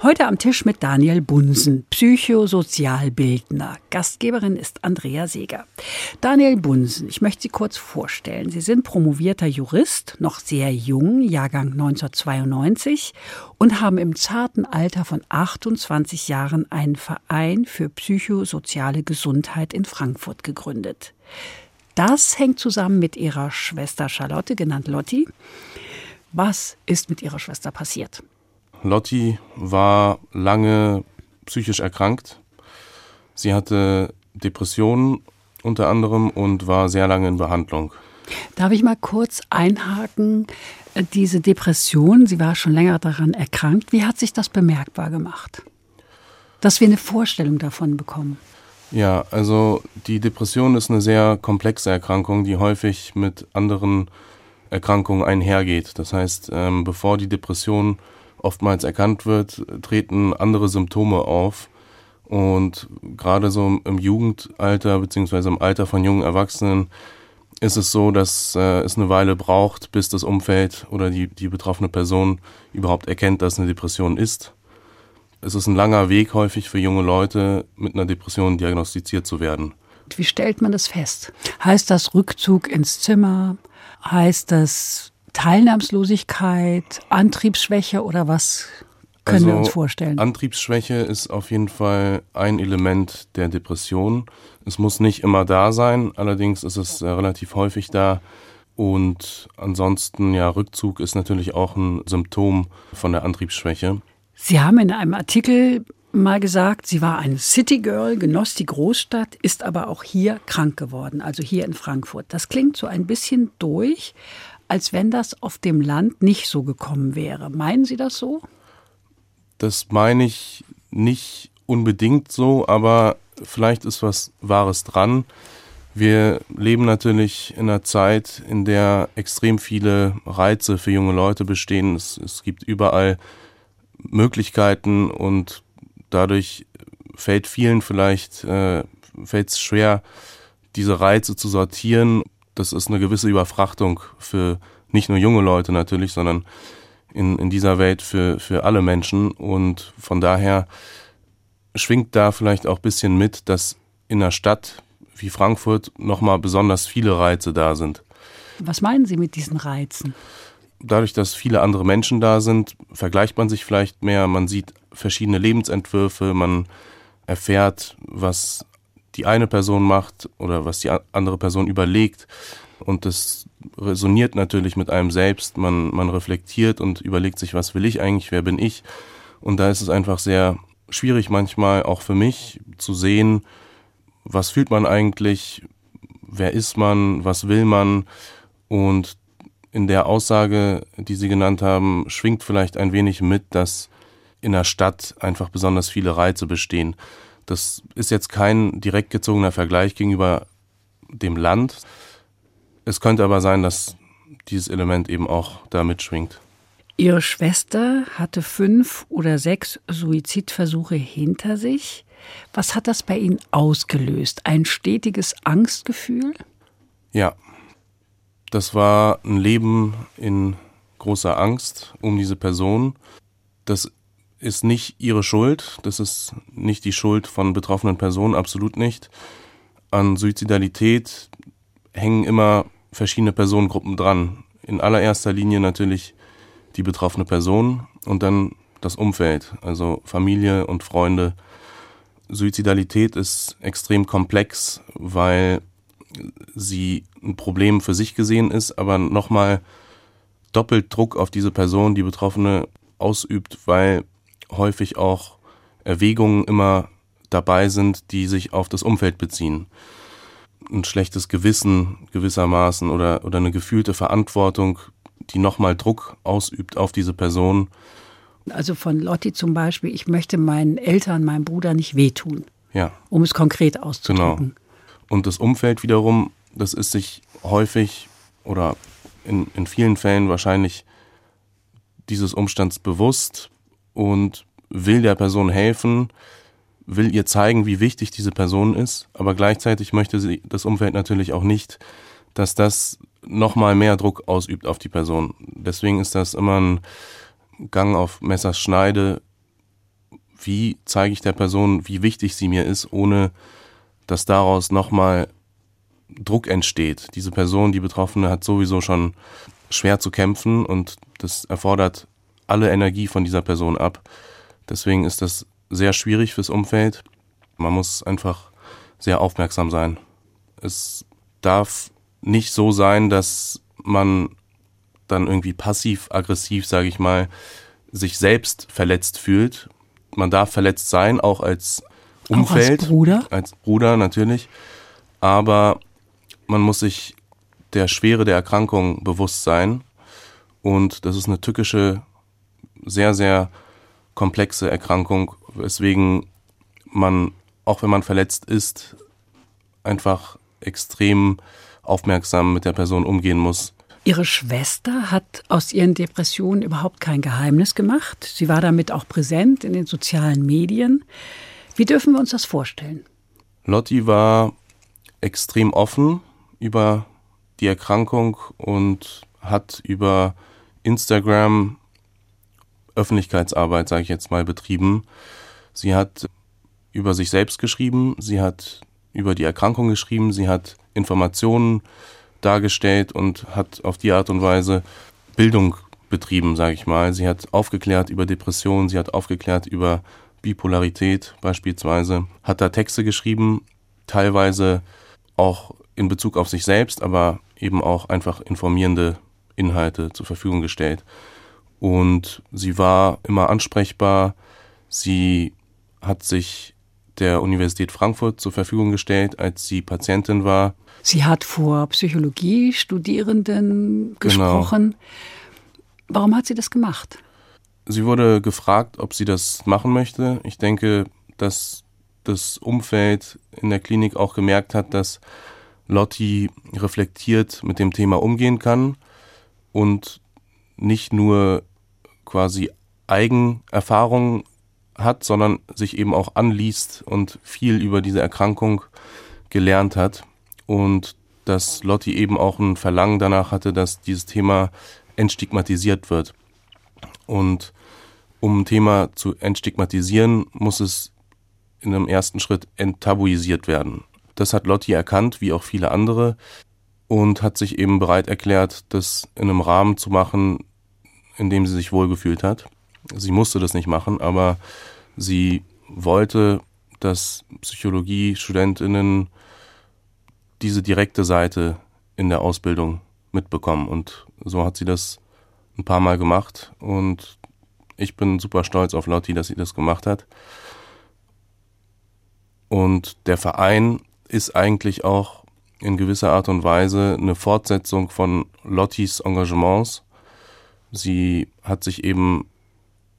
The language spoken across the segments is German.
Heute am Tisch mit Daniel Bunsen, Psychosozialbildner. Gastgeberin ist Andrea Seeger. Daniel Bunsen, ich möchte Sie kurz vorstellen. Sie sind promovierter Jurist, noch sehr jung, Jahrgang 1992, und haben im zarten Alter von 28 Jahren einen Verein für psychosoziale Gesundheit in Frankfurt gegründet. Das hängt zusammen mit ihrer Schwester Charlotte, genannt Lotti. Was ist mit ihrer Schwester passiert? Lotti war lange psychisch erkrankt. Sie hatte Depressionen unter anderem und war sehr lange in Behandlung. Darf ich mal kurz einhaken? Diese Depression, sie war schon länger daran erkrankt. Wie hat sich das bemerkbar gemacht? Dass wir eine Vorstellung davon bekommen. Ja, also die Depression ist eine sehr komplexe Erkrankung, die häufig mit anderen Erkrankungen einhergeht. Das heißt, ähm, bevor die Depression oftmals erkannt wird, treten andere Symptome auf. Und gerade so im Jugendalter beziehungsweise im Alter von jungen Erwachsenen ist es so, dass äh, es eine Weile braucht, bis das Umfeld oder die, die betroffene Person überhaupt erkennt, dass eine Depression ist. Es ist ein langer Weg häufig für junge Leute, mit einer Depression diagnostiziert zu werden. Wie stellt man das fest? Heißt das Rückzug ins Zimmer? Heißt das Teilnahmslosigkeit, Antriebsschwäche oder was können also, wir uns vorstellen? Antriebsschwäche ist auf jeden Fall ein Element der Depression. Es muss nicht immer da sein, allerdings ist es äh, relativ häufig da. Und ansonsten, ja, Rückzug ist natürlich auch ein Symptom von der Antriebsschwäche. Sie haben in einem Artikel mal gesagt, sie war eine City Girl, genoss die Großstadt, ist aber auch hier krank geworden, also hier in Frankfurt. Das klingt so ein bisschen durch, als wenn das auf dem Land nicht so gekommen wäre. Meinen Sie das so? Das meine ich nicht unbedingt so, aber vielleicht ist was Wahres dran. Wir leben natürlich in einer Zeit, in der extrem viele Reize für junge Leute bestehen. Es, es gibt überall Möglichkeiten und dadurch fällt vielen vielleicht äh, fällt es schwer, diese Reize zu sortieren das ist eine gewisse Überfrachtung für nicht nur junge Leute natürlich, sondern in, in dieser Welt für, für alle Menschen. Und von daher schwingt da vielleicht auch ein bisschen mit, dass in einer Stadt wie Frankfurt nochmal besonders viele Reize da sind. Was meinen Sie mit diesen Reizen? Dadurch, dass viele andere Menschen da sind, vergleicht man sich vielleicht mehr, man sieht verschiedene Lebensentwürfe, man erfährt, was die eine Person macht oder was die andere Person überlegt. Und das resoniert natürlich mit einem selbst. Man, man reflektiert und überlegt sich, was will ich eigentlich, wer bin ich. Und da ist es einfach sehr schwierig manchmal auch für mich zu sehen, was fühlt man eigentlich, wer ist man, was will man. Und in der Aussage, die Sie genannt haben, schwingt vielleicht ein wenig mit, dass in der Stadt einfach besonders viele Reize bestehen. Das ist jetzt kein direkt gezogener Vergleich gegenüber dem Land. Es könnte aber sein, dass dieses Element eben auch da mitschwingt. Ihre Schwester hatte fünf oder sechs Suizidversuche hinter sich. Was hat das bei Ihnen ausgelöst? Ein stetiges Angstgefühl? Ja, das war ein Leben in großer Angst um diese Person. Das ist nicht ihre Schuld. Das ist nicht die Schuld von betroffenen Personen, absolut nicht. An Suizidalität hängen immer verschiedene Personengruppen dran. In allererster Linie natürlich die betroffene Person und dann das Umfeld, also Familie und Freunde. Suizidalität ist extrem komplex, weil sie ein Problem für sich gesehen ist, aber nochmal doppelt Druck auf diese Person, die Betroffene, ausübt, weil häufig auch Erwägungen immer dabei sind, die sich auf das Umfeld beziehen. Ein schlechtes Gewissen gewissermaßen oder, oder eine gefühlte Verantwortung, die nochmal Druck ausübt auf diese Person. Also von Lotti zum Beispiel, ich möchte meinen Eltern, meinem Bruder nicht wehtun. Ja. Um es konkret auszudrücken. Genau. Und das Umfeld wiederum, das ist sich häufig oder in, in vielen Fällen wahrscheinlich dieses Umstands bewusst, und will der Person helfen, will ihr zeigen, wie wichtig diese Person ist, aber gleichzeitig möchte sie das Umfeld natürlich auch nicht, dass das nochmal mehr Druck ausübt auf die Person. Deswegen ist das immer ein Gang auf Messers Schneide. Wie zeige ich der Person, wie wichtig sie mir ist, ohne dass daraus nochmal Druck entsteht. Diese Person, die Betroffene, hat sowieso schon schwer zu kämpfen und das erfordert alle Energie von dieser Person ab. Deswegen ist das sehr schwierig fürs Umfeld. Man muss einfach sehr aufmerksam sein. Es darf nicht so sein, dass man dann irgendwie passiv-aggressiv, sage ich mal, sich selbst verletzt fühlt. Man darf verletzt sein, auch als Umfeld. Auch als Bruder? Als Bruder natürlich. Aber man muss sich der Schwere der Erkrankung bewusst sein. Und das ist eine tückische, sehr, sehr komplexe Erkrankung, weswegen man, auch wenn man verletzt ist, einfach extrem aufmerksam mit der Person umgehen muss. Ihre Schwester hat aus ihren Depressionen überhaupt kein Geheimnis gemacht. Sie war damit auch präsent in den sozialen Medien. Wie dürfen wir uns das vorstellen? Lotti war extrem offen über die Erkrankung und hat über Instagram Öffentlichkeitsarbeit, sage ich jetzt mal, betrieben. Sie hat über sich selbst geschrieben, sie hat über die Erkrankung geschrieben, sie hat Informationen dargestellt und hat auf die Art und Weise Bildung betrieben, sage ich mal. Sie hat aufgeklärt über Depressionen, sie hat aufgeklärt über Bipolarität beispielsweise, hat da Texte geschrieben, teilweise auch in Bezug auf sich selbst, aber eben auch einfach informierende Inhalte zur Verfügung gestellt. Und sie war immer ansprechbar, sie hat sich der Universität Frankfurt zur Verfügung gestellt, als sie Patientin war. Sie hat vor Psychologie-Studierenden genau. gesprochen. Genau. Warum hat sie das gemacht? Sie wurde gefragt, ob sie das machen möchte. Ich denke, dass das Umfeld in der Klinik auch gemerkt hat, dass Lotti reflektiert mit dem Thema umgehen kann und nicht nur quasi Eigenerfahrungen hat, sondern sich eben auch anliest und viel über diese Erkrankung gelernt hat und dass Lotti eben auch ein Verlangen danach hatte, dass dieses Thema entstigmatisiert wird. Und um ein Thema zu entstigmatisieren, muss es in einem ersten Schritt enttabuisiert werden. Das hat Lotti erkannt, wie auch viele andere, und hat sich eben bereit erklärt, das in einem Rahmen zu machen, in dem sie sich wohlgefühlt hat. Sie musste das nicht machen, aber sie wollte, dass Psychologie-Studentinnen diese direkte Seite in der Ausbildung mitbekommen. Und so hat sie das ein paar Mal gemacht. Und ich bin super stolz auf Lotti, dass sie das gemacht hat. Und der Verein ist eigentlich auch in gewisser Art und Weise eine Fortsetzung von Lottis Engagements. Sie hat sich eben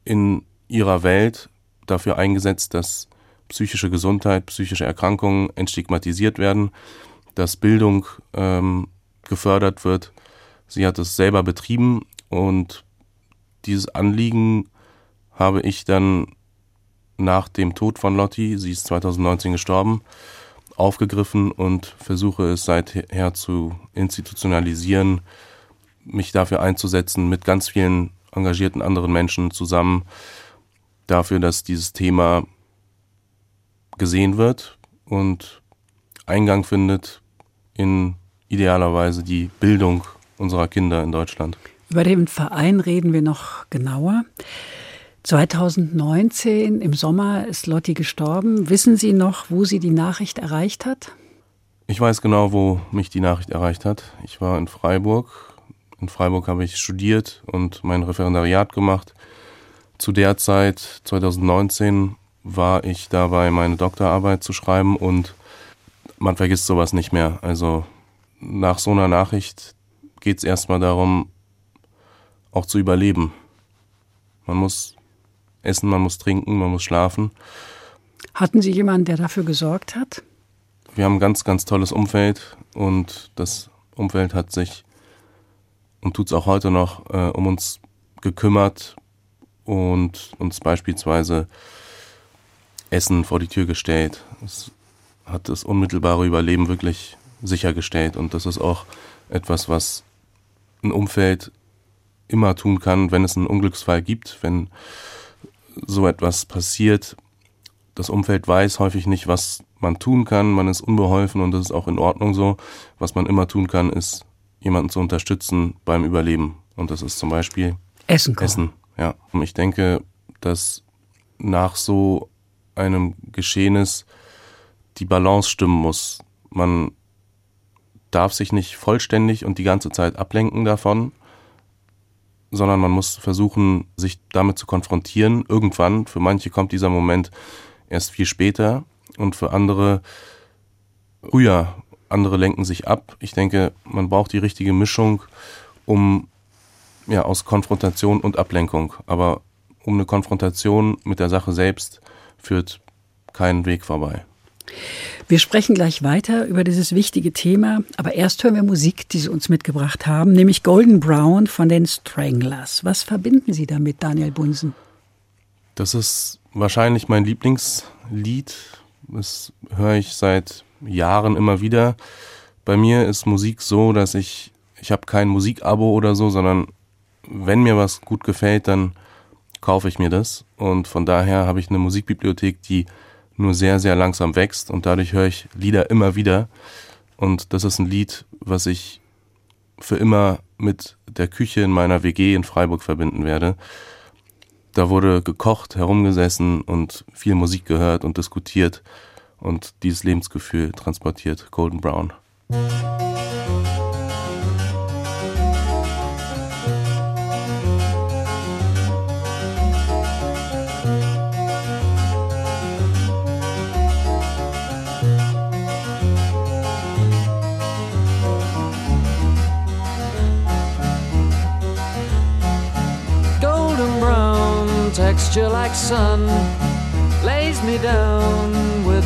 in ihrer Welt dafür eingesetzt, dass psychische Gesundheit, psychische Erkrankungen entstigmatisiert werden, dass Bildung ähm, gefördert wird. Sie hat es selber betrieben und dieses Anliegen habe ich dann nach dem Tod von Lotti, sie ist 2019 gestorben, aufgegriffen und versuche es seither zu institutionalisieren, mich dafür einzusetzen, mit ganz vielen engagierten anderen Menschen zusammen, dafür, dass dieses Thema gesehen wird und Eingang findet in idealerweise die Bildung unserer Kinder in Deutschland. Über den Verein reden wir noch genauer. 2019 im Sommer ist Lotti gestorben. Wissen Sie noch, wo sie die Nachricht erreicht hat? Ich weiß genau, wo mich die Nachricht erreicht hat. Ich war in Freiburg. In Freiburg habe ich studiert und mein Referendariat gemacht. Zu der Zeit, 2019, war ich dabei, meine Doktorarbeit zu schreiben und man vergisst sowas nicht mehr. Also nach so einer Nachricht geht es erstmal darum, auch zu überleben. Man muss essen, man muss trinken, man muss schlafen. Hatten Sie jemanden, der dafür gesorgt hat? Wir haben ein ganz, ganz tolles Umfeld und das Umfeld hat sich und tut es auch heute noch äh, um uns gekümmert, und uns beispielsweise Essen vor die Tür gestellt. Es hat das unmittelbare Überleben wirklich sichergestellt und das ist auch etwas, was ein Umfeld immer tun kann, wenn es einen Unglücksfall gibt, wenn so etwas passiert. Das Umfeld weiß häufig nicht, was man tun kann, man ist unbeholfen und das ist auch in Ordnung so. Was man immer tun kann, ist jemanden zu unterstützen beim Überleben und das ist zum Beispiel Essen. Kochen. Essen, ja. Und ich denke, dass nach so einem Geschehnis die Balance stimmen muss. Man darf sich nicht vollständig und die ganze Zeit ablenken davon, sondern man muss versuchen, sich damit zu konfrontieren. Irgendwann, für manche kommt dieser Moment erst viel später und für andere früher. Andere lenken sich ab. Ich denke, man braucht die richtige Mischung, um ja aus Konfrontation und Ablenkung. Aber um eine Konfrontation mit der Sache selbst führt keinen Weg vorbei. Wir sprechen gleich weiter über dieses wichtige Thema, aber erst hören wir Musik, die Sie uns mitgebracht haben, nämlich Golden Brown von den Stranglers. Was verbinden Sie damit, Daniel Bunsen? Das ist wahrscheinlich mein Lieblingslied. Das höre ich seit Jahren immer wieder. Bei mir ist Musik so, dass ich, ich habe kein Musikabo oder so, sondern wenn mir was gut gefällt, dann kaufe ich mir das. Und von daher habe ich eine Musikbibliothek, die nur sehr, sehr langsam wächst und dadurch höre ich Lieder immer wieder. Und das ist ein Lied, was ich für immer mit der Küche in meiner WG in Freiburg verbinden werde. Da wurde gekocht, herumgesessen und viel Musik gehört und diskutiert und dieses Lebensgefühl transportiert. Golden Brown. texture like sun lays me down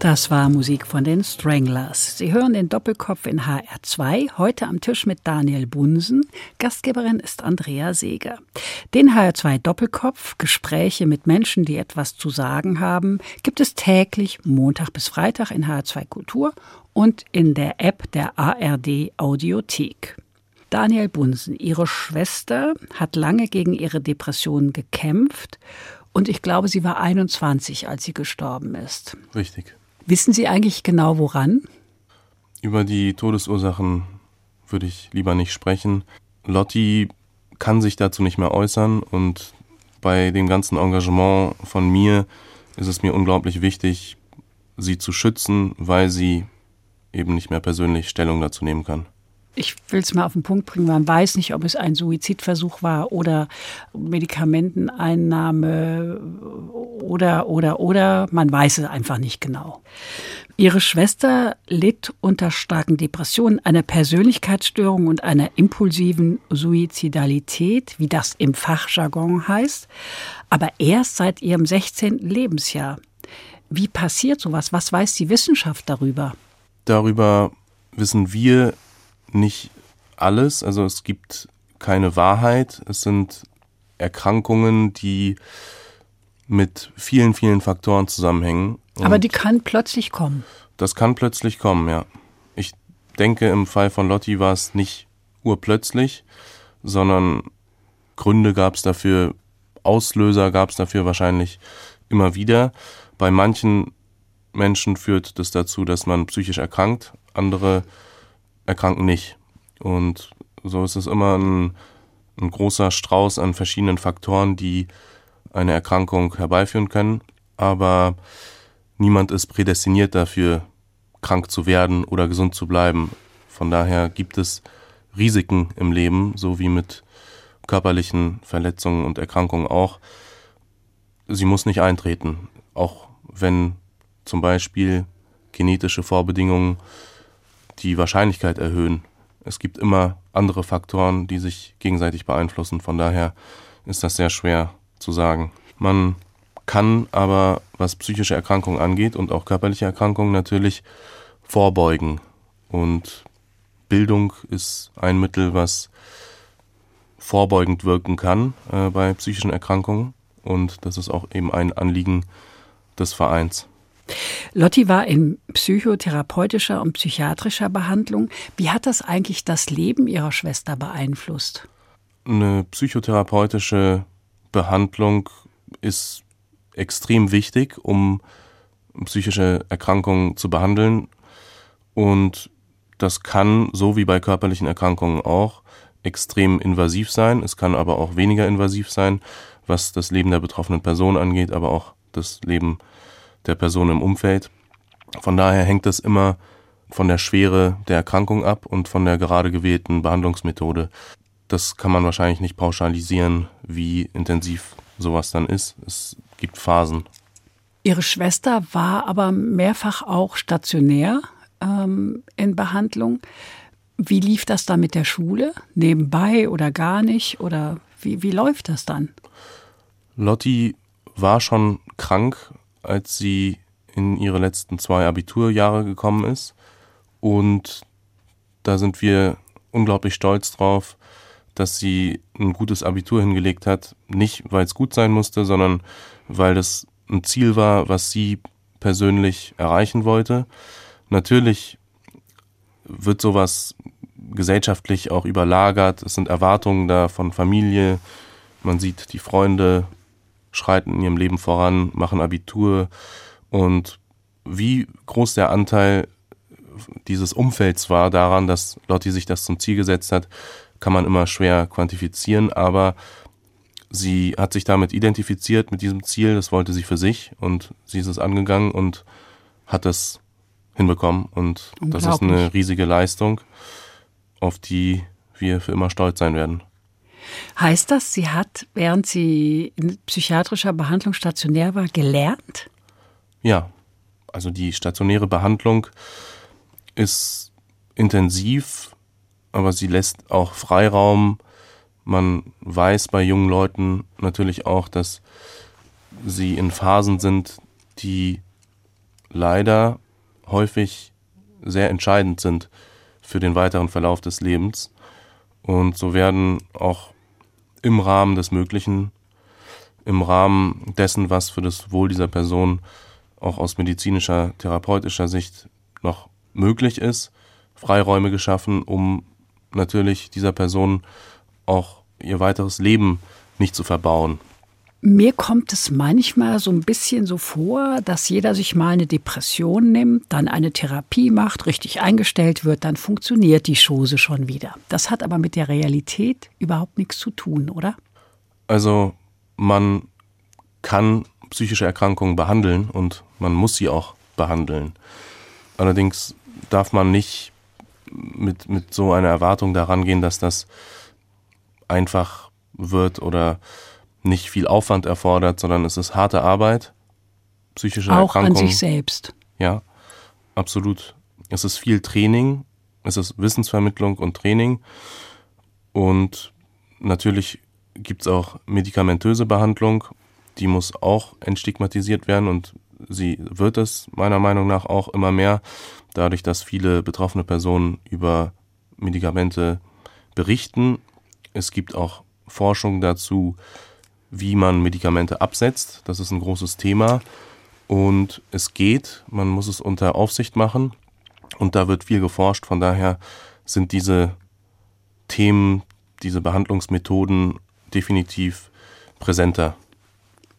Das war Musik von den Stranglers. Sie hören den Doppelkopf in HR2, heute am Tisch mit Daniel Bunsen. Gastgeberin ist Andrea Seeger. Den HR2 Doppelkopf, Gespräche mit Menschen, die etwas zu sagen haben, gibt es täglich Montag bis Freitag in HR2 Kultur und in der App der ARD Audiothek. Daniel Bunsen, Ihre Schwester, hat lange gegen ihre Depression gekämpft und ich glaube, sie war 21, als sie gestorben ist. Richtig. Wissen Sie eigentlich genau woran? Über die Todesursachen würde ich lieber nicht sprechen. Lotti kann sich dazu nicht mehr äußern und bei dem ganzen Engagement von mir ist es mir unglaublich wichtig, sie zu schützen, weil sie eben nicht mehr persönlich Stellung dazu nehmen kann ich will es mal auf den Punkt bringen, man weiß nicht, ob es ein Suizidversuch war oder Medikamenteneinnahme oder, oder, oder, man weiß es einfach nicht genau. Ihre Schwester litt unter starken Depressionen, einer Persönlichkeitsstörung und einer impulsiven Suizidalität, wie das im Fachjargon heißt, aber erst seit ihrem 16. Lebensjahr. Wie passiert sowas? Was weiß die Wissenschaft darüber? Darüber wissen wir nicht alles. Also es gibt keine Wahrheit. Es sind Erkrankungen, die mit vielen, vielen Faktoren zusammenhängen. Aber die kann plötzlich kommen. Das kann plötzlich kommen, ja. Ich denke, im Fall von Lotti war es nicht urplötzlich, sondern Gründe gab es dafür, Auslöser gab es dafür wahrscheinlich immer wieder. Bei manchen Menschen führt das dazu, dass man psychisch erkrankt, andere erkranken nicht. Und so ist es immer ein, ein großer Strauß an verschiedenen Faktoren, die eine Erkrankung herbeiführen können. Aber niemand ist prädestiniert dafür, krank zu werden oder gesund zu bleiben. Von daher gibt es Risiken im Leben, so wie mit körperlichen Verletzungen und Erkrankungen auch. Sie muss nicht eintreten, auch wenn zum Beispiel genetische Vorbedingungen die Wahrscheinlichkeit erhöhen. Es gibt immer andere Faktoren, die sich gegenseitig beeinflussen. Von daher ist das sehr schwer zu sagen. Man kann aber, was psychische Erkrankungen angeht und auch körperliche Erkrankungen natürlich vorbeugen. Und Bildung ist ein Mittel, was vorbeugend wirken kann äh, bei psychischen Erkrankungen. Und das ist auch eben ein Anliegen des Vereins. Lotti war in psychotherapeutischer und psychiatrischer Behandlung. Wie hat das eigentlich das Leben ihrer Schwester beeinflusst? Eine psychotherapeutische Behandlung ist extrem wichtig, um psychische Erkrankungen zu behandeln. Und das kann, so wie bei körperlichen Erkrankungen auch, extrem invasiv sein. Es kann aber auch weniger invasiv sein, was das Leben der betroffenen Person angeht, aber auch das Leben der Person im Umfeld. Von daher hängt das immer von der Schwere der Erkrankung ab und von der gerade gewählten Behandlungsmethode. Das kann man wahrscheinlich nicht pauschalisieren, wie intensiv sowas dann ist. Es gibt Phasen. Ihre Schwester war aber mehrfach auch stationär ähm, in Behandlung. Wie lief das dann mit der Schule? Nebenbei oder gar nicht? Oder wie, wie läuft das dann? Lotti war schon krank als sie in ihre letzten zwei Abiturjahre gekommen ist. Und da sind wir unglaublich stolz drauf, dass sie ein gutes Abitur hingelegt hat. Nicht, weil es gut sein musste, sondern weil das ein Ziel war, was sie persönlich erreichen wollte. Natürlich wird sowas gesellschaftlich auch überlagert. Es sind Erwartungen da von Familie. Man sieht die Freunde schreiten in ihrem Leben voran, machen Abitur. Und wie groß der Anteil dieses Umfelds war daran, dass Lotti sich das zum Ziel gesetzt hat, kann man immer schwer quantifizieren, aber sie hat sich damit identifiziert mit diesem Ziel, das wollte sie für sich und sie ist es angegangen und hat es hinbekommen. Und das ist eine riesige Leistung, auf die wir für immer stolz sein werden. Heißt das, sie hat, während sie in psychiatrischer Behandlung stationär war, gelernt? Ja, also die stationäre Behandlung ist intensiv, aber sie lässt auch Freiraum. Man weiß bei jungen Leuten natürlich auch, dass sie in Phasen sind, die leider häufig sehr entscheidend sind für den weiteren Verlauf des Lebens. Und so werden auch im Rahmen des Möglichen, im Rahmen dessen, was für das Wohl dieser Person auch aus medizinischer, therapeutischer Sicht noch möglich ist, Freiräume geschaffen, um natürlich dieser Person auch ihr weiteres Leben nicht zu verbauen. Mir kommt es manchmal so ein bisschen so vor, dass jeder sich mal eine Depression nimmt, dann eine Therapie macht, richtig eingestellt wird, dann funktioniert die Chose schon wieder. Das hat aber mit der Realität überhaupt nichts zu tun, oder? Also man kann psychische Erkrankungen behandeln und man muss sie auch behandeln. Allerdings darf man nicht mit, mit so einer Erwartung daran gehen, dass das einfach wird oder nicht viel Aufwand erfordert, sondern es ist harte Arbeit, psychische Auch Erkrankung. an sich selbst. Ja, absolut. Es ist viel Training, es ist Wissensvermittlung und Training und natürlich gibt es auch medikamentöse Behandlung, die muss auch entstigmatisiert werden und sie wird es meiner Meinung nach auch immer mehr, dadurch, dass viele betroffene Personen über Medikamente berichten. Es gibt auch Forschung dazu, wie man Medikamente absetzt. Das ist ein großes Thema. Und es geht, man muss es unter Aufsicht machen. Und da wird viel geforscht. Von daher sind diese Themen, diese Behandlungsmethoden definitiv präsenter.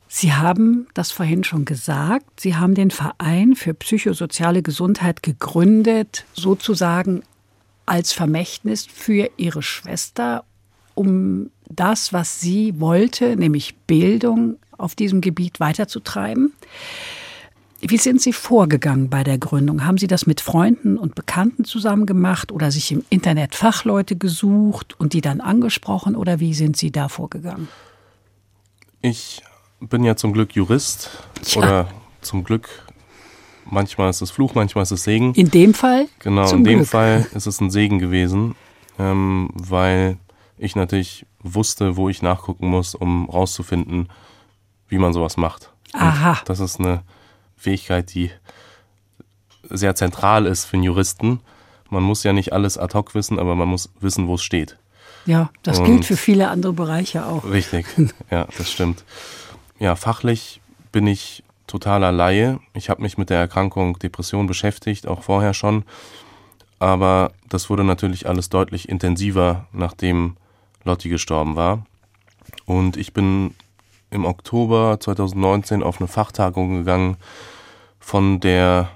Sie haben das vorhin schon gesagt. Sie haben den Verein für psychosoziale Gesundheit gegründet, sozusagen als Vermächtnis für Ihre Schwester, um das, was sie wollte, nämlich Bildung auf diesem Gebiet weiterzutreiben. Wie sind Sie vorgegangen bei der Gründung? Haben Sie das mit Freunden und Bekannten zusammen gemacht oder sich im Internet Fachleute gesucht und die dann angesprochen oder wie sind Sie da vorgegangen? Ich bin ja zum Glück Jurist Ja. oder zum Glück, manchmal ist es Fluch, manchmal ist es Segen. In dem Fall? Genau, in dem Glück. Fall ist es ein Segen gewesen, ähm, weil ich natürlich wusste, wo ich nachgucken muss, um rauszufinden, wie man sowas macht. Und Aha. Das ist eine Fähigkeit, die sehr zentral ist für einen Juristen. Man muss ja nicht alles ad hoc wissen, aber man muss wissen, wo es steht. Ja, das Und- gilt für viele andere Bereiche auch. Richtig, ja, das stimmt. Ja, fachlich bin ich totaler Laie. Ich habe mich mit der Erkrankung Depression beschäftigt, auch vorher schon. Aber das wurde natürlich alles deutlich intensiver, nachdem Lotti gestorben war. Und ich bin im Oktober 2019 auf eine Fachtagung gegangen von der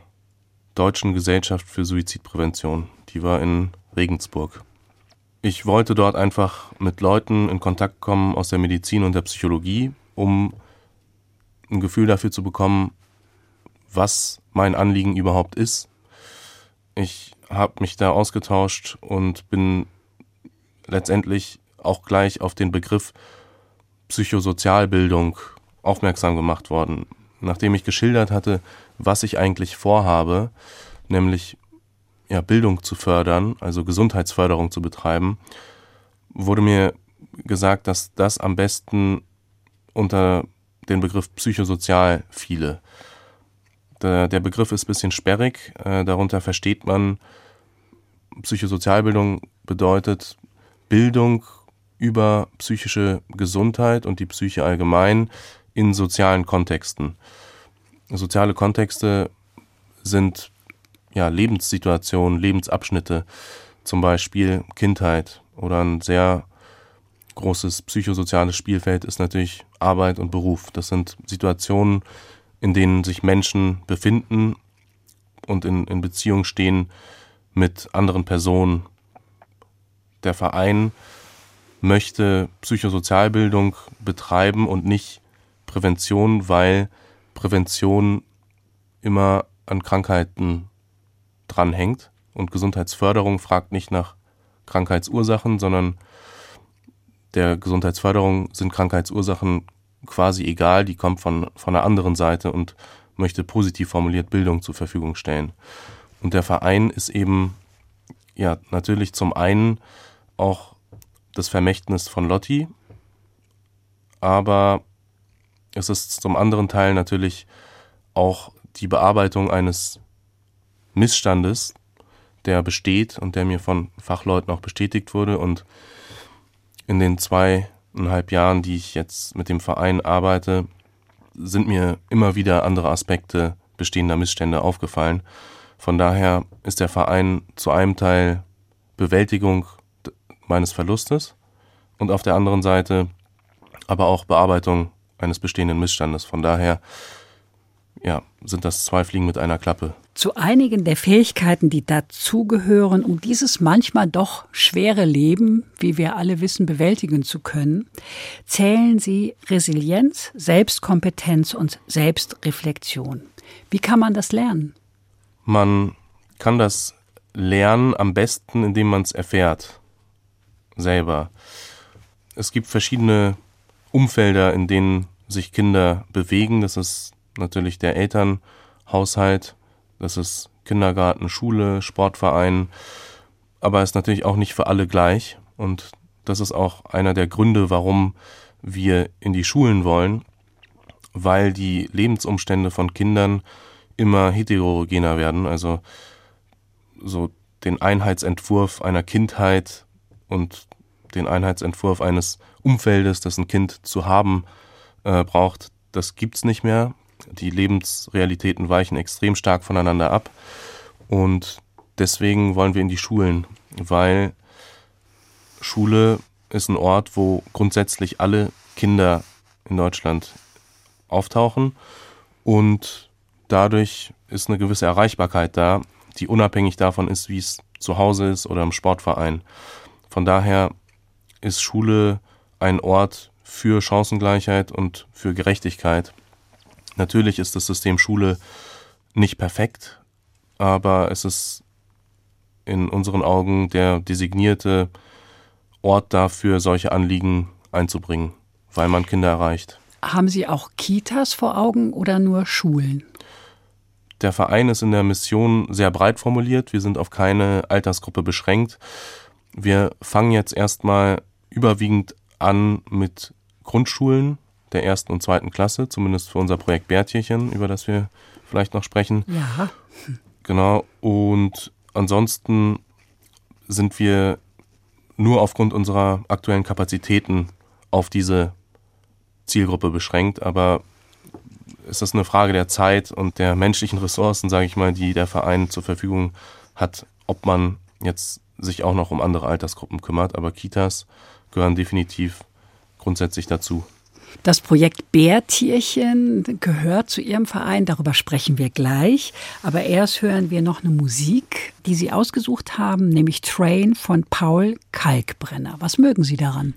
Deutschen Gesellschaft für Suizidprävention. Die war in Regensburg. Ich wollte dort einfach mit Leuten in Kontakt kommen aus der Medizin und der Psychologie, um ein Gefühl dafür zu bekommen, was mein Anliegen überhaupt ist. Ich habe mich da ausgetauscht und bin letztendlich auch gleich auf den Begriff Psychosozialbildung aufmerksam gemacht worden. Nachdem ich geschildert hatte, was ich eigentlich vorhabe, nämlich ja, Bildung zu fördern, also Gesundheitsförderung zu betreiben, wurde mir gesagt, dass das am besten unter den Begriff psychosozial fiele. Der, der Begriff ist ein bisschen sperrig, äh, darunter versteht man, Psychosozialbildung bedeutet Bildung über psychische Gesundheit und die Psyche allgemein in sozialen Kontexten. Soziale Kontexte sind ja, Lebenssituationen, Lebensabschnitte, zum Beispiel Kindheit oder ein sehr großes psychosoziales Spielfeld ist natürlich Arbeit und Beruf. Das sind Situationen, in denen sich Menschen befinden und in, in Beziehung stehen mit anderen Personen. Der Verein möchte Psychosozialbildung betreiben und nicht Prävention, weil Prävention immer an Krankheiten dranhängt und Gesundheitsförderung fragt nicht nach Krankheitsursachen, sondern der Gesundheitsförderung sind Krankheitsursachen quasi egal, die kommt von, von einer anderen Seite und möchte positiv formuliert Bildung zur Verfügung stellen. Und der Verein ist eben ja natürlich zum einen auch das Vermächtnis von Lotti, aber es ist zum anderen Teil natürlich auch die Bearbeitung eines Missstandes, der besteht und der mir von Fachleuten auch bestätigt wurde. Und in den zweieinhalb Jahren, die ich jetzt mit dem Verein arbeite, sind mir immer wieder andere Aspekte bestehender Missstände aufgefallen. Von daher ist der Verein zu einem Teil Bewältigung meines Verlustes und auf der anderen Seite aber auch Bearbeitung eines bestehenden Missstandes. Von daher ja, sind das zwei Fliegen mit einer Klappe. Zu einigen der Fähigkeiten, die dazugehören, um dieses manchmal doch schwere Leben, wie wir alle wissen, bewältigen zu können, zählen Sie Resilienz, Selbstkompetenz und Selbstreflexion. Wie kann man das lernen? Man kann das lernen am besten, indem man es erfährt. Selber. Es gibt verschiedene Umfelder, in denen sich Kinder bewegen. Das ist natürlich der Elternhaushalt, das ist Kindergarten, Schule, Sportverein, aber ist natürlich auch nicht für alle gleich. Und das ist auch einer der Gründe, warum wir in die Schulen wollen, weil die Lebensumstände von Kindern immer heterogener werden. Also so den Einheitsentwurf einer Kindheit und den Einheitsentwurf eines Umfeldes, das ein Kind zu haben äh, braucht, das gibt's nicht mehr. Die Lebensrealitäten weichen extrem stark voneinander ab. Und deswegen wollen wir in die Schulen, weil Schule ist ein Ort, wo grundsätzlich alle Kinder in Deutschland auftauchen und dadurch ist eine gewisse Erreichbarkeit da, die unabhängig davon ist, wie es zu Hause ist oder im Sportverein. Von daher ist Schule ein Ort für Chancengleichheit und für Gerechtigkeit. Natürlich ist das System Schule nicht perfekt, aber es ist in unseren Augen der designierte Ort dafür, solche Anliegen einzubringen, weil man Kinder erreicht. Haben Sie auch Kitas vor Augen oder nur Schulen? Der Verein ist in der Mission sehr breit formuliert. Wir sind auf keine Altersgruppe beschränkt. Wir fangen jetzt erstmal überwiegend an mit Grundschulen der ersten und zweiten Klasse, zumindest für unser Projekt Bärtierchen, über das wir vielleicht noch sprechen. Ja. Genau. Und ansonsten sind wir nur aufgrund unserer aktuellen Kapazitäten auf diese Zielgruppe beschränkt, aber es ist eine Frage der Zeit und der menschlichen Ressourcen, sage ich mal, die der Verein zur Verfügung hat, ob man jetzt sich auch noch um andere Altersgruppen kümmert. Aber Kitas gehören definitiv grundsätzlich dazu. Das Projekt Bärtierchen gehört zu Ihrem Verein, darüber sprechen wir gleich. Aber erst hören wir noch eine Musik, die Sie ausgesucht haben, nämlich Train von Paul Kalkbrenner. Was mögen Sie daran?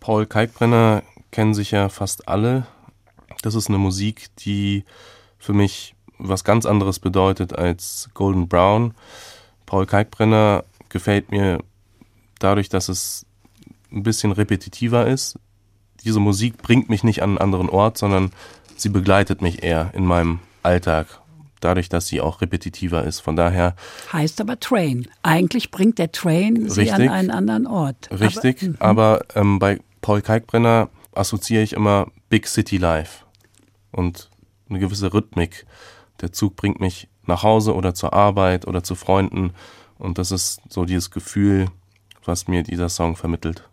Paul Kalkbrenner kennen sich ja fast alle. Das ist eine Musik, die für mich was ganz anderes bedeutet als Golden Brown. Paul Kalkbrenner gefällt mir dadurch, dass es ein bisschen repetitiver ist. Diese Musik bringt mich nicht an einen anderen Ort, sondern sie begleitet mich eher in meinem Alltag, dadurch, dass sie auch repetitiver ist. Von daher. Heißt aber Train. Eigentlich bringt der Train sie richtig, an einen anderen Ort. Richtig, aber, aber ähm, bei Paul Kalkbrenner assoziiere ich immer Big City Life und eine gewisse Rhythmik. Der Zug bringt mich nach Hause oder zur Arbeit oder zu Freunden und das ist so dieses Gefühl, was mir dieser Song vermittelt.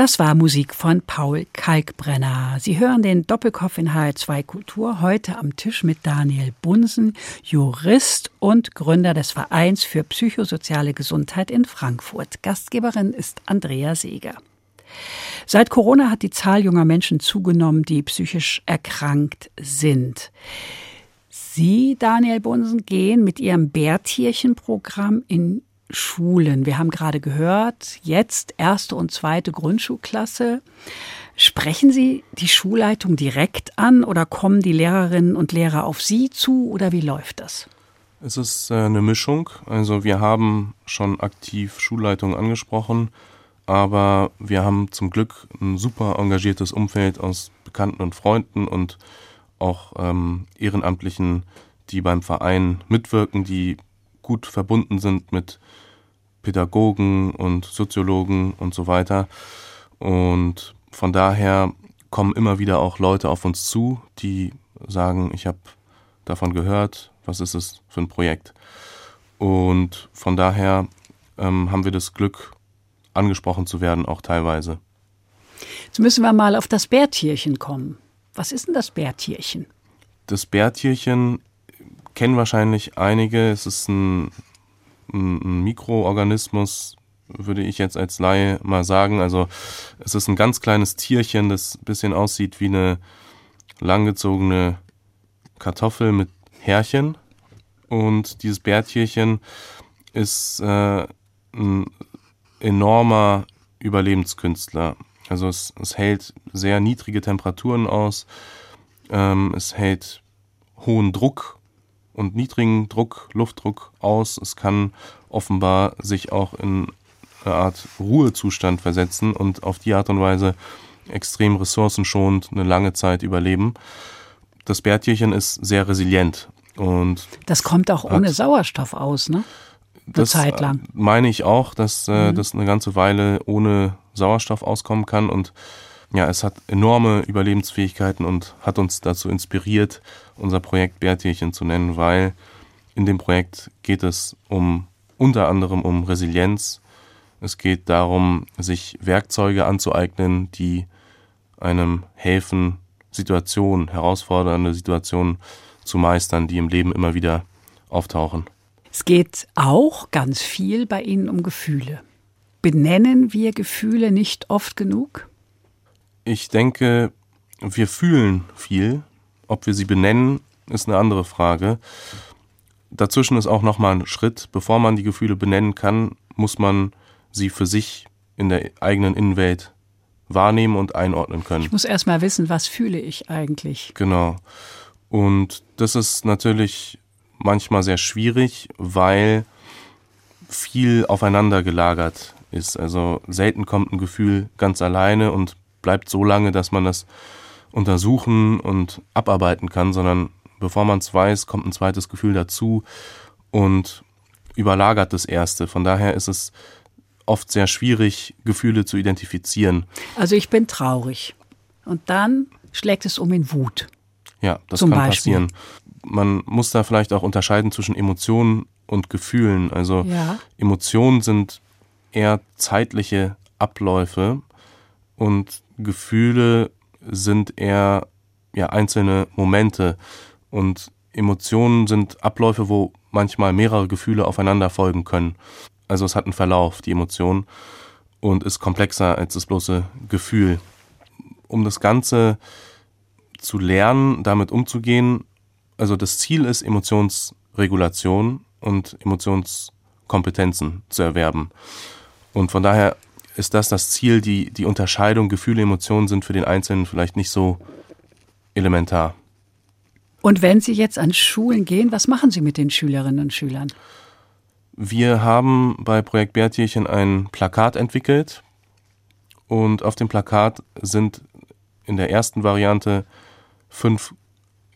Das war Musik von Paul Kalkbrenner. Sie hören den Doppelkopf in HR2 Kultur heute am Tisch mit Daniel Bunsen, Jurist und Gründer des Vereins für psychosoziale Gesundheit in Frankfurt. Gastgeberin ist Andrea Seeger. Seit Corona hat die Zahl junger Menschen zugenommen, die psychisch erkrankt sind. Sie, Daniel Bunsen, gehen mit Ihrem Bärtierchenprogramm in Schulen. Wir haben gerade gehört, jetzt erste und zweite Grundschulklasse. Sprechen Sie die Schulleitung direkt an oder kommen die Lehrerinnen und Lehrer auf Sie zu oder wie läuft das? Es ist äh, eine Mischung. Also wir haben schon aktiv Schulleitungen angesprochen, aber wir haben zum Glück ein super engagiertes Umfeld aus Bekannten und Freunden und auch ähm, Ehrenamtlichen, die beim Verein mitwirken, die gut verbunden sind mit Pädagogen und Soziologen und so weiter. Und von daher kommen immer wieder auch Leute auf uns zu, die sagen, ich habe davon gehört, was ist es für ein Projekt. Und von daher ähm, haben wir das Glück, angesprochen zu werden, auch teilweise. Jetzt müssen wir mal auf das Bärtierchen kommen. Was ist denn das Bärtierchen? Das Bärtierchen kennen wahrscheinlich einige. Es ist ein ein Mikroorganismus, würde ich jetzt als Laie mal sagen. Also es ist ein ganz kleines Tierchen, das ein bisschen aussieht wie eine langgezogene Kartoffel mit Härchen. Und dieses Bärtierchen ist äh, ein enormer Überlebenskünstler. Also es, es hält sehr niedrige Temperaturen aus, ähm, es hält hohen Druck und niedrigen Druck, Luftdruck aus. Es kann offenbar sich auch in eine Art Ruhezustand versetzen und auf die Art und Weise extrem ressourcenschonend eine lange Zeit überleben. Das Bärtierchen ist sehr resilient und das kommt auch ohne Sauerstoff aus, ne? Eine das Zeit lang. meine ich auch, dass äh, Mhm. das eine ganze Weile ohne Sauerstoff auskommen kann und ja, es hat enorme Überlebensfähigkeiten und hat uns dazu inspiriert, unser Projekt Bärtierchen zu nennen, weil in dem Projekt geht es um unter anderem um Resilienz. Es geht darum, sich Werkzeuge anzueignen, die einem helfen, Situationen, herausfordernde Situationen zu meistern, die im Leben immer wieder auftauchen. Es geht auch ganz viel bei Ihnen um Gefühle. Benennen wir Gefühle nicht oft genug? Ich denke, wir fühlen viel. Ob wir sie benennen, ist eine andere Frage. Dazwischen ist auch nochmal ein Schritt. Bevor man die Gefühle benennen kann, muss man sie für sich in der eigenen Innenwelt wahrnehmen und einordnen können. Ich muss erst mal wissen, was fühle ich eigentlich. Genau. Und das ist natürlich manchmal sehr schwierig, weil viel aufeinander gelagert ist. Also selten kommt ein Gefühl ganz alleine und bleibt so lange, dass man das untersuchen und abarbeiten kann, sondern bevor man es weiß, kommt ein zweites Gefühl dazu und überlagert das erste. Von daher ist es oft sehr schwierig, Gefühle zu identifizieren. Also ich bin traurig. Und dann schlägt es um in Wut. Ja, das Zum kann Beispiel. passieren. Man muss da vielleicht auch unterscheiden zwischen Emotionen und Gefühlen. Also Ja. Emotionen sind eher zeitliche Abläufe und Gefühle sind eher ja, einzelne Momente. Und Emotionen sind Abläufe, wo manchmal mehrere Gefühle aufeinander folgen können. Also es hat einen Verlauf, die Emotion, und ist komplexer als das bloße Gefühl. Um das Ganze zu lernen, damit umzugehen, also das Ziel ist Emotionsregulation und Emotionskompetenzen zu erwerben. Und von daher ist das das Ziel, die, die Unterscheidung Gefühle, Emotionen sind für den Einzelnen vielleicht nicht so elementar. Und wenn Sie jetzt an Schulen gehen, was machen Sie mit den Schülerinnen und Schülern? Wir haben bei Projekt Bärtierchen ein Plakat entwickelt und auf dem Plakat sind in der ersten Variante fünf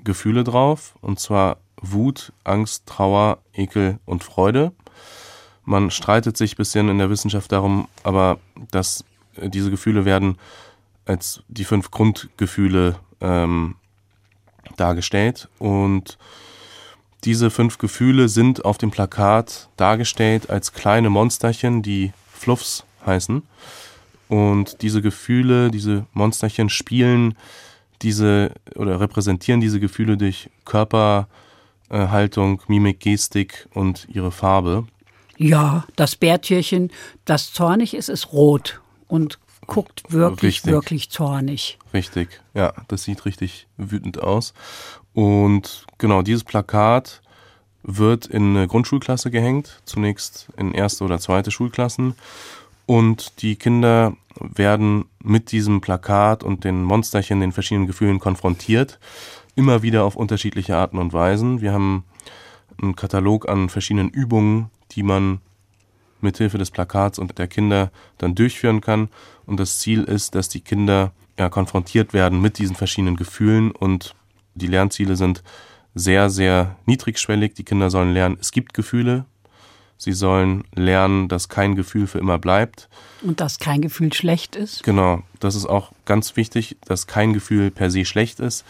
Gefühle drauf und zwar Wut, Angst, Trauer, Ekel und Freude. Man streitet sich ein bisschen in der Wissenschaft darum, aber dass äh, diese Gefühle werden als die fünf Grundgefühle ähm, dargestellt. Und diese fünf Gefühle sind auf dem Plakat dargestellt als kleine Monsterchen, die Fluffs heißen. Und diese Gefühle, diese Monsterchen spielen diese oder repräsentieren diese Gefühle durch Körperhaltung, Mimik, Gestik und ihre Farbe. Ja, das Bärtierchen, das zornig ist, ist rot und guckt wirklich, richtig. wirklich zornig. Richtig, ja, das sieht richtig wütend aus. Und genau, dieses Plakat wird in eine Grundschulklasse gehängt, zunächst in erste oder zweite Schulklassen. Und die Kinder werden mit diesem Plakat und den Monsterchen, den verschiedenen Gefühlen konfrontiert, immer wieder auf unterschiedliche Arten und Weisen. Wir haben einen Katalog an verschiedenen Übungen, die man mithilfe des Plakats und der Kinder dann durchführen kann. Und das Ziel ist, dass die Kinder ja, konfrontiert werden mit diesen verschiedenen Gefühlen und die Lernziele sind sehr, sehr niedrigschwellig. Die Kinder sollen lernen, es gibt Gefühle. Sie sollen lernen, dass kein Gefühl für immer bleibt. Und dass kein Gefühl schlecht ist. Genau, das ist auch ganz wichtig, dass kein Gefühl per se schlecht ist.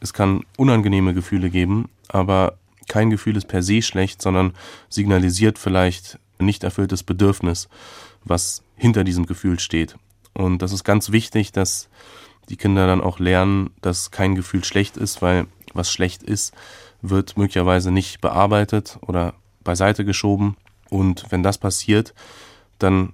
Es kann unangenehme Gefühle geben, aber kein Gefühl ist per se schlecht, sondern signalisiert vielleicht ein nicht erfülltes Bedürfnis, was hinter diesem Gefühl steht. Und das ist ganz wichtig, dass die Kinder dann auch lernen, dass kein Gefühl schlecht ist, weil was schlecht ist, wird möglicherweise nicht bearbeitet oder beiseite geschoben. Und wenn das passiert, dann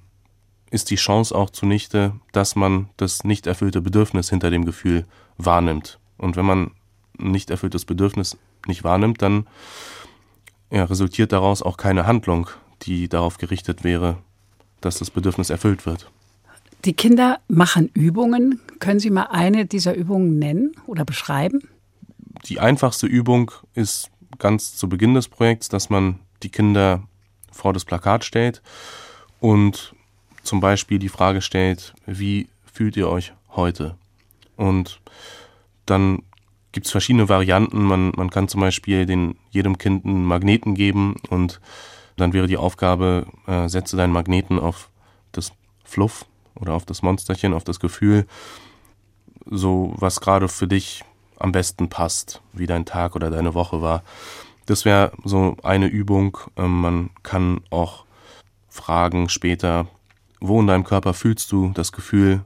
ist die Chance auch zunichte, dass man das nicht erfüllte Bedürfnis hinter dem Gefühl wahrnimmt. Und wenn man ein nicht erfülltes Bedürfnis nicht wahrnimmt, dann ja, resultiert daraus auch keine Handlung, die darauf gerichtet wäre, dass das Bedürfnis erfüllt wird. Die Kinder machen Übungen. Können Sie mal eine dieser Übungen nennen oder beschreiben? Die einfachste Übung ist ganz zu Beginn des Projekts, dass man die Kinder vor das Plakat stellt und zum Beispiel die Frage stellt, wie fühlt ihr euch heute? Und dann gibt es verschiedene Varianten. Man, man kann zum Beispiel den, jedem Kind einen Magneten geben und dann wäre die Aufgabe, äh, setze deinen Magneten auf das Fluff oder auf das Monsterchen, auf das Gefühl, so was gerade für dich am besten passt, wie dein Tag oder deine Woche war. Das wäre so eine Übung. Ähm, man kann auch fragen später, wo in deinem Körper fühlst du das Gefühl,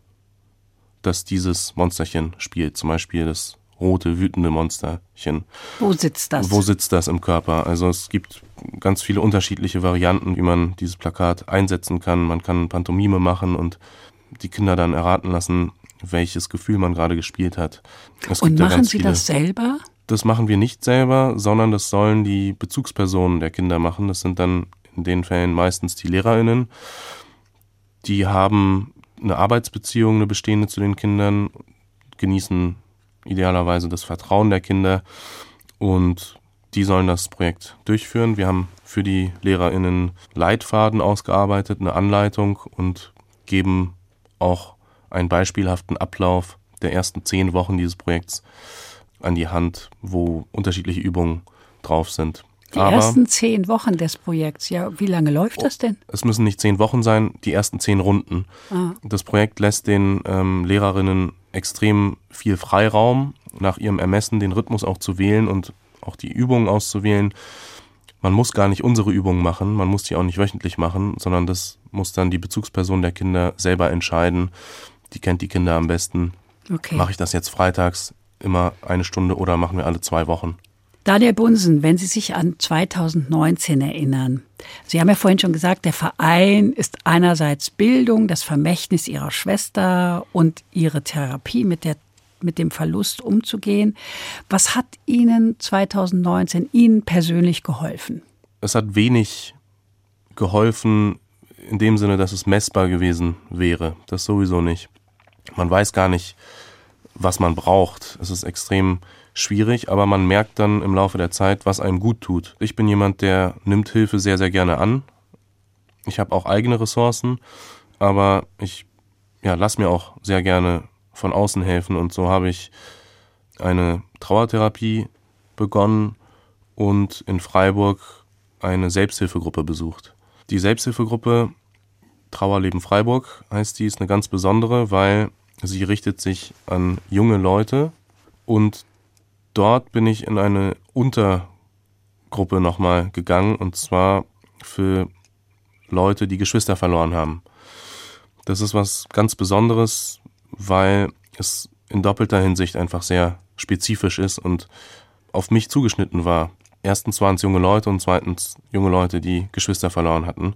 dass dieses Monsterchen spielt. Zum Beispiel das rote, wütende Monsterchen. Wo sitzt das? Wo sitzt das im Körper? Also es gibt ganz viele unterschiedliche Varianten, wie man dieses Plakat einsetzen kann. Man kann Pantomime machen und die Kinder dann erraten lassen, welches Gefühl man gerade gespielt hat. Es und machen Sie viele. das selber? Das machen wir nicht selber, sondern das sollen die Bezugspersonen der Kinder machen. Das sind dann in den Fällen meistens die Lehrerinnen. Die haben eine Arbeitsbeziehung, eine bestehende zu den Kindern, genießen idealerweise das Vertrauen der Kinder und die sollen das Projekt durchführen. Wir haben für die LehrerInnen Leitfaden ausgearbeitet, eine Anleitung und geben auch einen beispielhaften Ablauf der ersten zehn Wochen dieses Projekts an die Hand, wo unterschiedliche Übungen drauf sind. Die Aber ersten zehn Wochen des Projekts, ja, wie lange läuft das denn? Es müssen nicht zehn Wochen sein, die ersten zehn Runden. Ah. Das Projekt lässt den ähm, Lehrerinnen extrem viel Freiraum, nach ihrem Ermessen den Rhythmus auch zu wählen und auch die Übungen auszuwählen. Man muss gar nicht unsere Übungen machen, man muss die auch nicht wöchentlich machen, sondern das muss dann die Bezugsperson der Kinder selber entscheiden. Die kennt die Kinder am besten. Okay. Mache ich das jetzt freitags immer eine Stunde oder machen wir alle zwei Wochen? Daniel Bunsen, wenn Sie sich an 2019 erinnern, Sie haben ja vorhin schon gesagt, der Verein ist einerseits Bildung, das Vermächtnis Ihrer Schwester und Ihre Therapie mit, der, mit dem Verlust umzugehen. Was hat Ihnen 2019, Ihnen persönlich geholfen? Es hat wenig geholfen in dem Sinne, dass es messbar gewesen wäre. Das sowieso nicht. Man weiß gar nicht, was man braucht. Es ist extrem schwierig, aber man merkt dann im Laufe der Zeit, was einem gut tut. Ich bin jemand, der nimmt Hilfe sehr, sehr gerne an. Ich habe auch eigene Ressourcen, aber ich ja, lass mir auch sehr gerne von außen helfen und so habe ich eine Trauertherapie begonnen und in Freiburg eine Selbsthilfegruppe besucht. Die Selbsthilfegruppe Trauerleben Freiburg heißt die, ist eine ganz besondere, weil sie richtet sich an junge Leute und dort bin ich in eine Untergruppe nochmal gegangen und zwar für Leute, die Geschwister verloren haben. Das ist was ganz Besonderes, weil es in doppelter Hinsicht einfach sehr spezifisch ist und auf mich zugeschnitten war. Erstens waren es junge Leute und zweitens junge Leute, die Geschwister verloren hatten.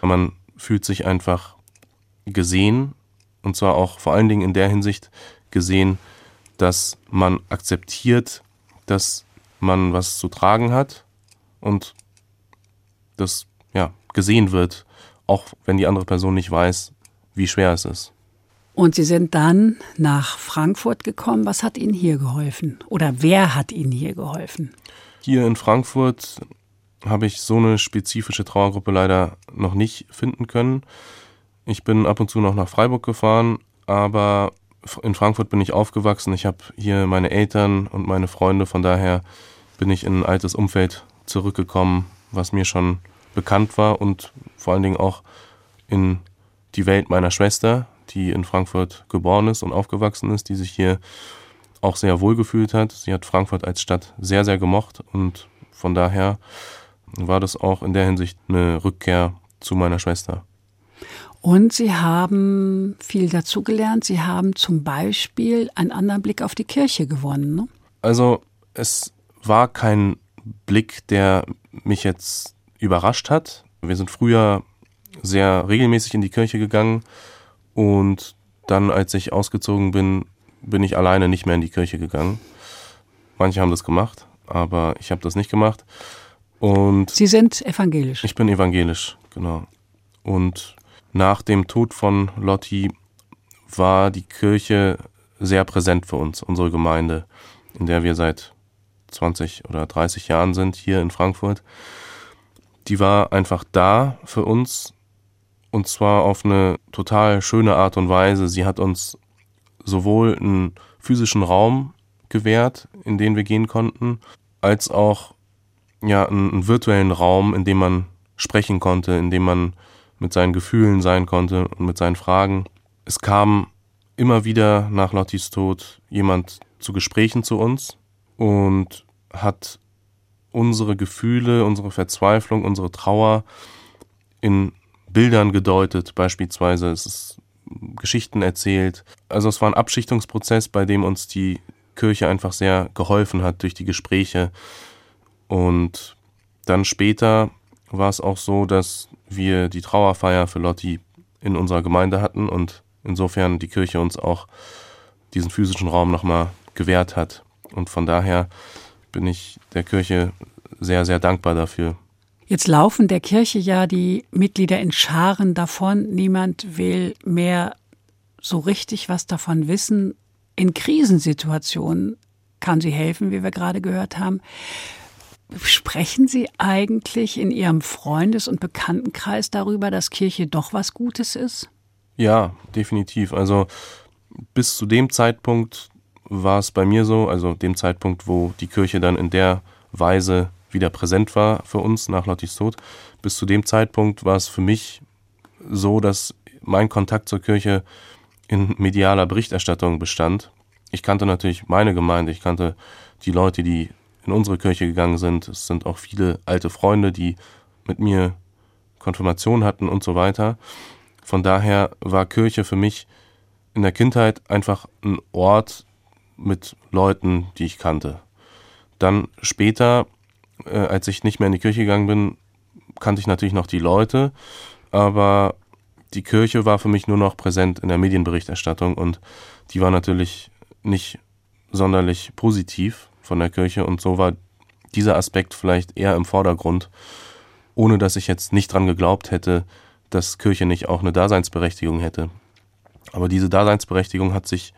Man fühlt sich einfach gesehen und zwar auch vor allen Dingen in der Hinsicht gesehen, dass man akzeptiert, dass man was zu tragen hat und das ja gesehen wird, auch wenn die andere Person nicht weiß, wie schwer es ist. Und Sie sind dann nach Frankfurt gekommen. Was hat Ihnen hier geholfen? Oder wer hat Ihnen hier geholfen? Hier in Frankfurt habe ich so eine spezifische Trauergruppe leider noch nicht finden können. Ich bin ab und zu noch nach Freiburg gefahren, aber in Frankfurt bin ich aufgewachsen. Ich habe hier meine Eltern und meine Freunde, von daher bin ich in ein altes Umfeld zurückgekommen, was mir schon bekannt war und vor allen Dingen auch in die Welt meiner Schwester, die in Frankfurt geboren ist und aufgewachsen ist, die sich hier auch sehr wohl gefühlt hat. Sie hat Frankfurt als Stadt sehr, sehr gemocht und von daher war das auch in der Hinsicht eine Rückkehr zu meiner Schwester. Und Sie haben viel dazugelernt. Sie haben zum Beispiel einen anderen Blick auf die Kirche gewonnen. Ne? Also es war kein Blick, der mich jetzt überrascht hat. Wir sind früher sehr regelmäßig in die Kirche gegangen und dann, als ich ausgezogen bin, bin ich alleine nicht mehr in die Kirche gegangen. Manche haben das gemacht, aber ich habe das nicht gemacht. Und Sie sind evangelisch. Ich bin evangelisch, genau. Und nach dem Tod von Lotti war die Kirche sehr präsent für uns, unsere Gemeinde, in der wir seit 20 oder 30 Jahren sind, hier in Frankfurt. Die war einfach da für uns und zwar auf eine total schöne Art und Weise. Sie hat uns sowohl einen physischen Raum gewährt, in den wir gehen konnten, als auch ja, einen, einen virtuellen Raum, in dem man sprechen konnte, in dem man mit seinen Gefühlen sein konnte und mit seinen Fragen. Es kam immer wieder nach Lottis Tod jemand zu Gesprächen zu uns und hat unsere Gefühle, unsere Verzweiflung, unsere Trauer in Bildern gedeutet, beispielsweise. Es ist Geschichten erzählt. Also es war ein Abschichtungsprozess, bei dem uns die Kirche einfach sehr geholfen hat durch die Gespräche. Und dann später war es auch so, dass wir die Trauerfeier für Lotti in unserer Gemeinde hatten und insofern die Kirche uns auch diesen physischen Raum nochmal gewährt hat. Und von daher bin ich der Kirche sehr, sehr dankbar dafür. Jetzt laufen der Kirche ja die Mitglieder in Scharen davon. Niemand will mehr so richtig was davon wissen. In Krisensituationen kann sie helfen, wie wir gerade gehört haben. Sprechen Sie eigentlich in Ihrem Freundes- und Bekanntenkreis darüber, dass Kirche doch was Gutes ist? Ja, definitiv. Also bis zu dem Zeitpunkt war es bei mir so, also dem Zeitpunkt, wo die Kirche dann in der Weise wieder präsent war für uns nach Lottis Tod. Bis zu dem Zeitpunkt war es für mich so, dass mein Kontakt zur Kirche in medialer Berichterstattung bestand. Ich kannte natürlich meine Gemeinde, ich kannte die Leute, die in unsere Kirche gegangen sind. Es sind auch viele alte Freunde, die mit mir Konfirmation hatten und so weiter. Von daher war Kirche für mich in der Kindheit einfach ein Ort mit Leuten, die ich kannte. Dann später äh, als ich nicht mehr in die Kirche gegangen bin, kannte ich natürlich noch die Leute, aber die Kirche war für mich nur noch präsent in der Medienberichterstattung und die war natürlich nicht sonderlich positiv von der Kirche und so war dieser Aspekt vielleicht eher im Vordergrund, ohne dass ich jetzt nicht dran geglaubt hätte, dass Kirche nicht auch eine Daseinsberechtigung hätte. Aber diese Daseinsberechtigung hat sich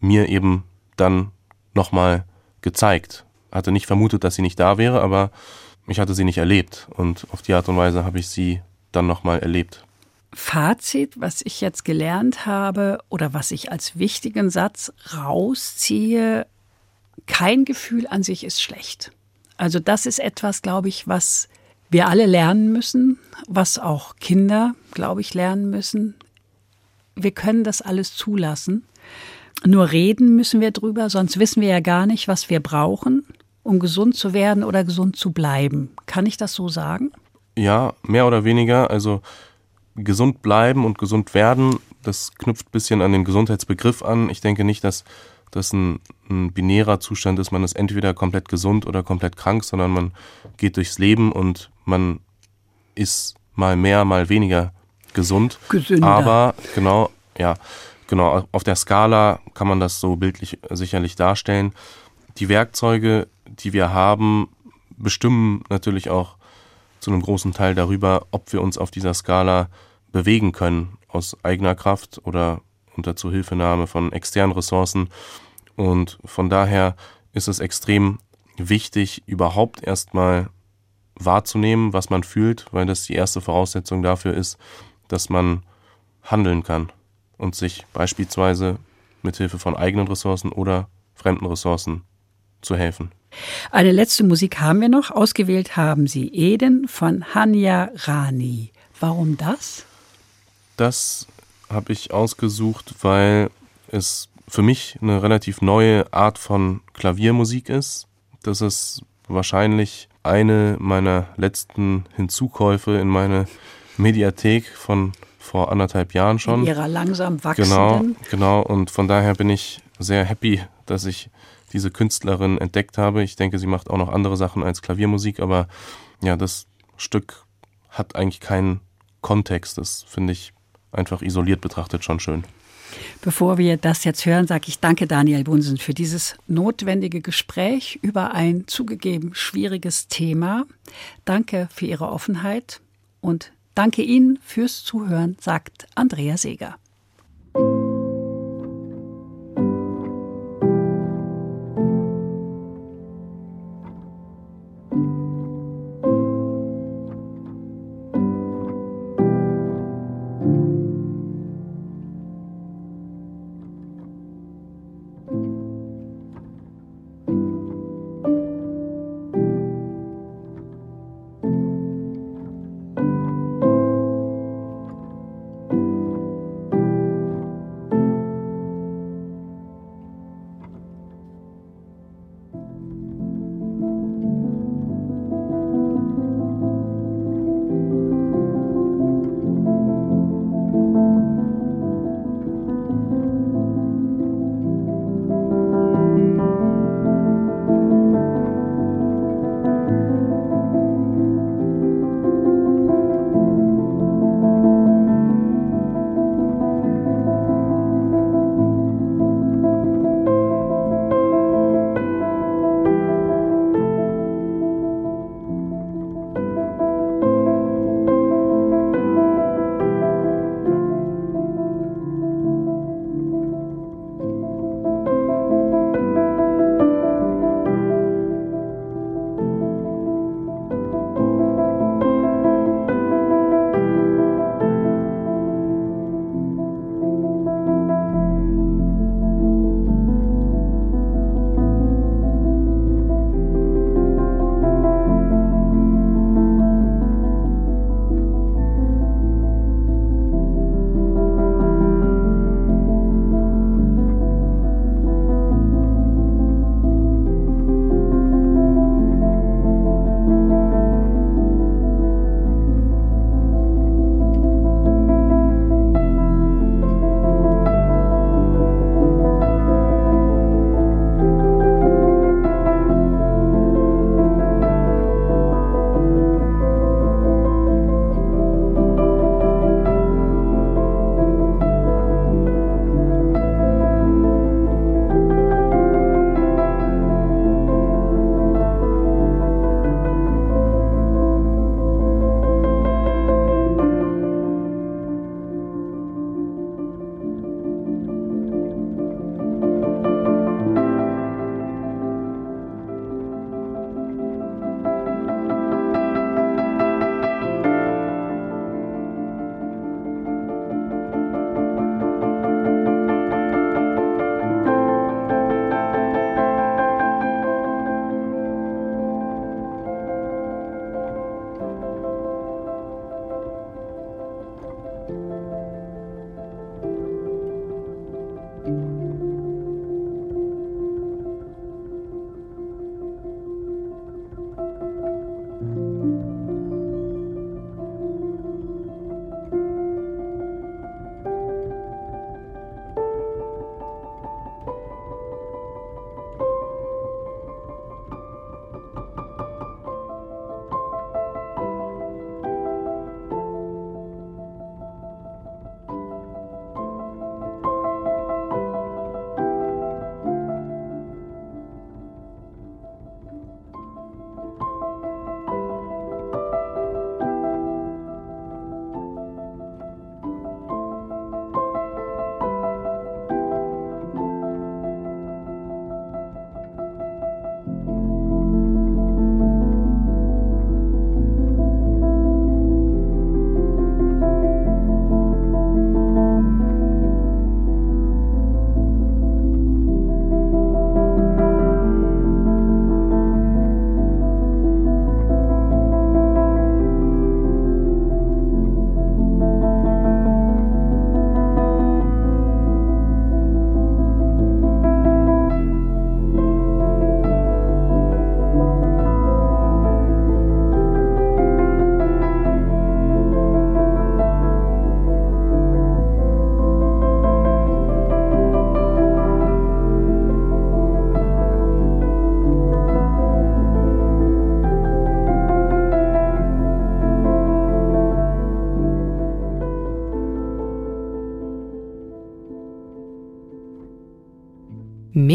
mir eben dann nochmal gezeigt hatte nicht vermutet, dass sie nicht da wäre, aber ich hatte sie nicht erlebt. Und auf die Art und Weise habe ich sie dann nochmal erlebt. Fazit, was ich jetzt gelernt habe oder was ich als wichtigen Satz rausziehe, kein Gefühl an sich ist schlecht. Also das ist etwas, glaube ich, was wir alle lernen müssen, was auch Kinder, glaube ich, lernen müssen. Wir können das alles zulassen. Nur reden müssen wir drüber, sonst wissen wir ja gar nicht, was wir brauchen, um gesund zu werden oder gesund zu bleiben. Kann ich das so sagen? Ja, mehr oder weniger. Also gesund bleiben und gesund werden, das knüpft ein bisschen an den Gesundheitsbegriff an. Ich denke nicht, dass das ein, ein binärer Zustand ist. Man ist entweder komplett gesund oder komplett krank, sondern man geht durchs Leben und man ist mal mehr, mal weniger gesund. Gesünder. Aber genau, ja, genau, auf der Skala kann man das so bildlich sicherlich darstellen. Die Werkzeuge, die wir haben, bestimmen natürlich auch zu einem großen Teil darüber, ob wir uns auf dieser Skala bewegen können, aus eigener Kraft oder unter Zuhilfenahme von externen Ressourcen. Und von daher ist es extrem wichtig, überhaupt erstmal wahrzunehmen, was man fühlt, weil das die erste Voraussetzung dafür ist, dass man handeln kann und sich beispielsweise mit Hilfe von eigenen Ressourcen oder fremden Ressourcen zu helfen. Eine letzte Musik haben wir noch. Ausgewählt haben Sie Eden von Hanya Rani. Warum das? Das habe ich ausgesucht, weil es für mich eine relativ neue Art von Klaviermusik ist. Das ist wahrscheinlich eine meiner letzten Hinzukäufe in meine Mediathek von vor anderthalb Jahren schon. In ihrer langsam wachsenden. Genau, genau. Und von daher bin ich sehr happy, dass ich diese Künstlerin entdeckt habe. Ich denke, sie macht auch noch andere Sachen als Klaviermusik, aber ja, das Stück hat eigentlich keinen Kontext. Das finde ich einfach isoliert betrachtet schon schön. Bevor wir das jetzt hören, sage ich danke Daniel Bunsen für dieses notwendige Gespräch über ein zugegeben schwieriges Thema. Danke für Ihre Offenheit und danke Ihnen fürs Zuhören, sagt Andrea Seeger.